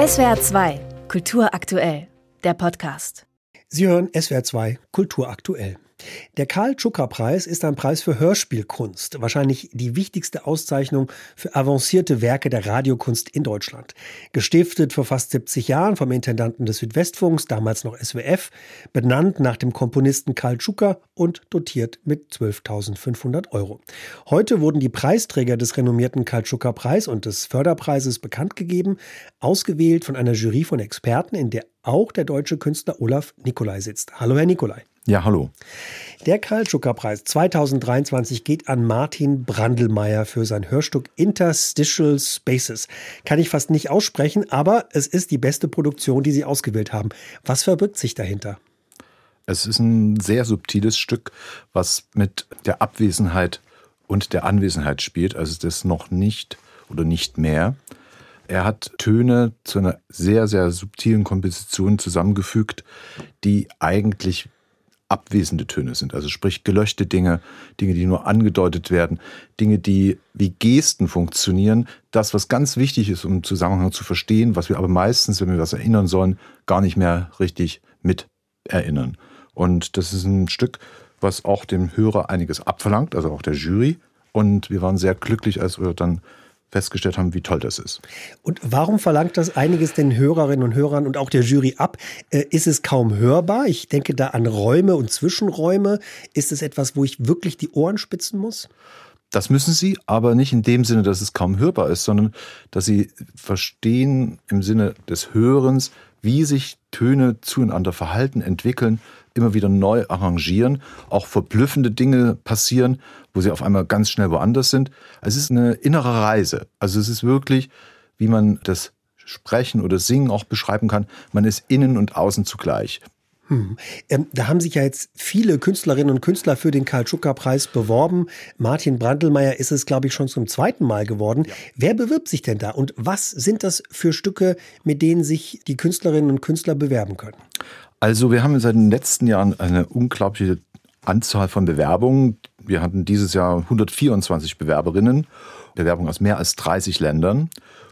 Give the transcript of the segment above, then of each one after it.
SWR 2, Kultur aktuell, der Podcast. Sie hören SWR 2, Kultur aktuell. Der Karl-Tschucker-Preis ist ein Preis für Hörspielkunst, wahrscheinlich die wichtigste Auszeichnung für avancierte Werke der Radiokunst in Deutschland. Gestiftet vor fast 70 Jahren vom Intendanten des Südwestfunks, damals noch SWF, benannt nach dem Komponisten Karl Tschucker und dotiert mit 12.500 Euro. Heute wurden die Preisträger des renommierten Karl-Tschucker-Preis und des Förderpreises bekannt gegeben, ausgewählt von einer Jury von Experten, in der auch der deutsche Künstler Olaf Nikolai sitzt. Hallo, Herr Nikolai. Ja, hallo. Der Karl-Schucker-Preis 2023 geht an Martin Brandelmeier für sein Hörstück Interstitial Spaces. Kann ich fast nicht aussprechen, aber es ist die beste Produktion, die Sie ausgewählt haben. Was verbirgt sich dahinter? Es ist ein sehr subtiles Stück, was mit der Abwesenheit und der Anwesenheit spielt. Also das noch nicht oder nicht mehr. Er hat Töne zu einer sehr, sehr subtilen Komposition zusammengefügt, die eigentlich abwesende Töne sind. Also sprich gelöschte Dinge, Dinge, die nur angedeutet werden, Dinge, die wie Gesten funktionieren. Das, was ganz wichtig ist, um Zusammenhang zu verstehen, was wir aber meistens, wenn wir was erinnern sollen, gar nicht mehr richtig mit erinnern. Und das ist ein Stück, was auch dem Hörer einiges abverlangt, also auch der Jury. Und wir waren sehr glücklich, als wir dann festgestellt haben, wie toll das ist. Und warum verlangt das einiges den Hörerinnen und Hörern und auch der Jury ab? Äh, ist es kaum hörbar? Ich denke da an Räume und Zwischenräume. Ist es etwas, wo ich wirklich die Ohren spitzen muss? Das müssen sie, aber nicht in dem Sinne, dass es kaum hörbar ist, sondern dass sie verstehen im Sinne des Hörens, wie sich Töne zueinander verhalten, entwickeln, immer wieder neu arrangieren, auch verblüffende Dinge passieren, wo sie auf einmal ganz schnell woanders sind. Es ist eine innere Reise. Also es ist wirklich, wie man das Sprechen oder Singen auch beschreiben kann, man ist innen und außen zugleich. Hm. Ähm, da haben sich ja jetzt viele Künstlerinnen und Künstler für den Karl-Schucker-Preis beworben. Martin Brandelmeier ist es, glaube ich, schon zum zweiten Mal geworden. Ja. Wer bewirbt sich denn da und was sind das für Stücke, mit denen sich die Künstlerinnen und Künstler bewerben können? Also wir haben seit den letzten Jahren eine unglaubliche Anzahl von Bewerbungen. Wir hatten dieses Jahr 124 Bewerberinnen, Bewerbungen aus mehr als 30 Ländern.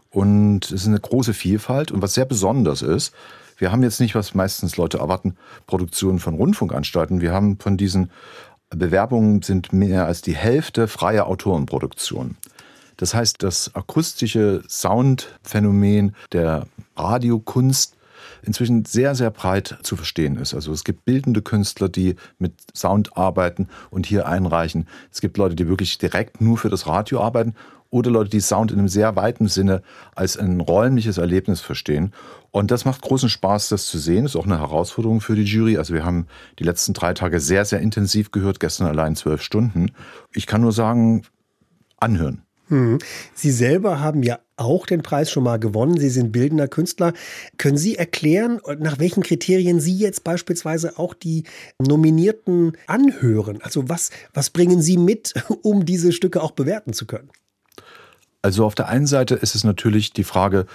Und es ist eine große Vielfalt. Und was sehr besonders ist, wir haben jetzt nicht, was meistens Leute erwarten, Produktionen von Rundfunkanstalten. Wir haben von diesen Bewerbungen sind mehr als die Hälfte freie Autorenproduktionen. Das heißt, das akustische Soundphänomen der Radiokunst inzwischen sehr, sehr breit zu verstehen ist. Also es gibt bildende Künstler, die mit Sound arbeiten und hier einreichen. Es gibt Leute, die wirklich direkt nur für das Radio arbeiten oder Leute, die Sound in einem sehr weiten Sinne als ein räumliches Erlebnis verstehen. Und das macht großen Spaß, das zu sehen. Ist auch eine Herausforderung für die Jury. Also wir haben die letzten drei Tage sehr, sehr intensiv gehört, gestern allein zwölf Stunden. Ich kann nur sagen, anhören. Hm. Sie selber haben ja auch den Preis schon mal gewonnen. Sie sind bildender Künstler. Können Sie erklären, nach welchen Kriterien Sie jetzt beispielsweise auch die Nominierten anhören? Also was, was bringen Sie mit, um diese Stücke auch bewerten zu können? Also auf der einen Seite ist es natürlich die Frage,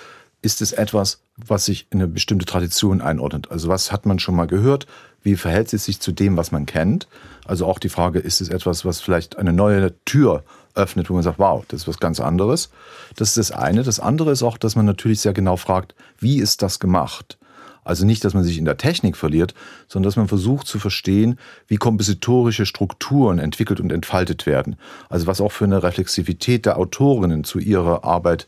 ist es etwas, was sich in eine bestimmte Tradition einordnet? Also was hat man schon mal gehört? Wie verhält es sich zu dem, was man kennt? Also auch die Frage, ist es etwas, was vielleicht eine neue Tür öffnet, wo man sagt, wow, das ist was ganz anderes. Das ist das eine. Das andere ist auch, dass man natürlich sehr genau fragt, wie ist das gemacht? Also nicht, dass man sich in der Technik verliert, sondern dass man versucht zu verstehen, wie kompositorische Strukturen entwickelt und entfaltet werden. Also was auch für eine Reflexivität der Autorinnen zu ihrer Arbeit,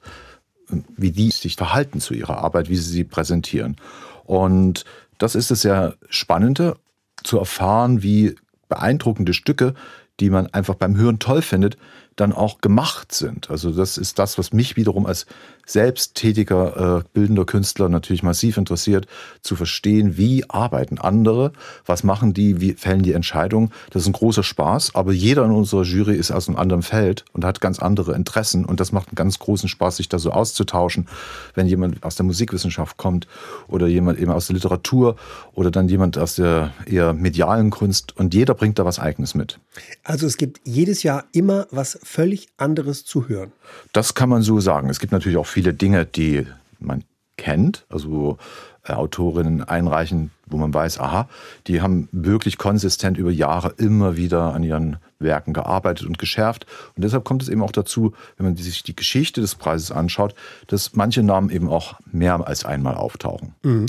wie die sich verhalten zu ihrer Arbeit, wie sie sie präsentieren. Und das ist es sehr Spannende, zu erfahren, wie beeindruckende Stücke, die man einfach beim Hören toll findet, dann auch gemacht sind. Also das ist das, was mich wiederum als selbsttätiger, äh, bildender Künstler natürlich massiv interessiert, zu verstehen, wie arbeiten andere, was machen die, wie fällen die Entscheidungen. Das ist ein großer Spaß, aber jeder in unserer Jury ist aus einem anderen Feld und hat ganz andere Interessen und das macht einen ganz großen Spaß, sich da so auszutauschen, wenn jemand aus der Musikwissenschaft kommt oder jemand eben aus der Literatur oder dann jemand aus der eher medialen Kunst und jeder bringt da was Eigenes mit. Also es gibt jedes Jahr immer was völlig anderes zu hören. Das kann man so sagen. Es gibt natürlich auch viele Dinge, die man kennt, also äh, Autorinnen einreichen, wo man weiß, aha, die haben wirklich konsistent über Jahre immer wieder an ihren Werken gearbeitet und geschärft. Und deshalb kommt es eben auch dazu, wenn man sich die Geschichte des Preises anschaut, dass manche Namen eben auch mehr als einmal auftauchen. Mhm.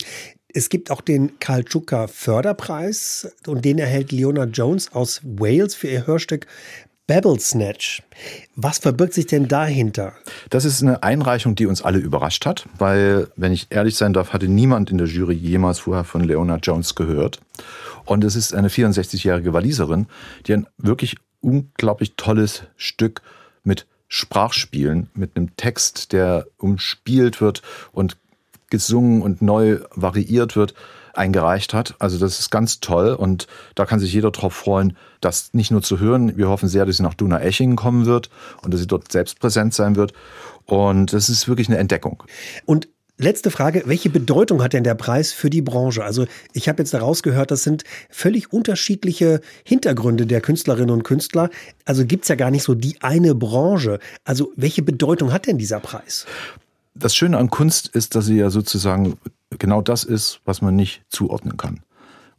Es gibt auch den Karl Tschuka Förderpreis und den erhält Leona Jones aus Wales für ihr Hörstück Babble Snatch. Was verbirgt sich denn dahinter? Das ist eine Einreichung, die uns alle überrascht hat, weil, wenn ich ehrlich sein darf, hatte niemand in der Jury jemals vorher von Leona Jones gehört. Und es ist eine 64-jährige Waliserin, die ein wirklich unglaublich tolles Stück mit Sprachspielen, mit einem Text, der umspielt wird und gesungen und neu variiert wird, eingereicht hat. Also das ist ganz toll und da kann sich jeder darauf freuen, das nicht nur zu hören. Wir hoffen sehr, dass sie nach Duna Echingen kommen wird und dass sie dort selbst präsent sein wird. Und das ist wirklich eine Entdeckung. Und Letzte Frage, welche Bedeutung hat denn der Preis für die Branche? Also ich habe jetzt daraus gehört, das sind völlig unterschiedliche Hintergründe der Künstlerinnen und Künstler. Also gibt's ja gar nicht so die eine Branche. Also welche Bedeutung hat denn dieser Preis? Das Schöne an Kunst ist, dass sie ja sozusagen genau das ist, was man nicht zuordnen kann.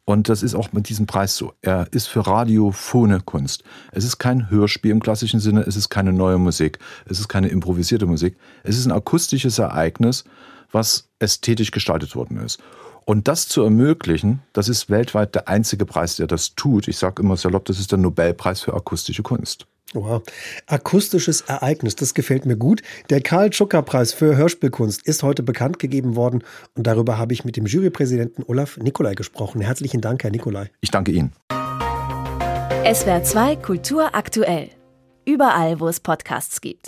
Und das ist auch mit diesem Preis so. Er ist für radiophone Kunst. Es ist kein Hörspiel im klassischen Sinne, es ist keine neue Musik, es ist keine improvisierte Musik. Es ist ein akustisches Ereignis, was ästhetisch gestaltet worden ist. Und das zu ermöglichen, das ist weltweit der einzige Preis, der das tut. Ich sage immer salopp, das ist der Nobelpreis für akustische Kunst. Wow. Akustisches Ereignis, das gefällt mir gut. Der Karl Tschucker Preis für Hörspielkunst ist heute bekannt gegeben worden und darüber habe ich mit dem Jurypräsidenten Olaf Nikolai gesprochen. Herzlichen Dank, Herr Nikolai. Ich danke Ihnen. SWR 2 Kultur aktuell. Überall, wo es Podcasts gibt.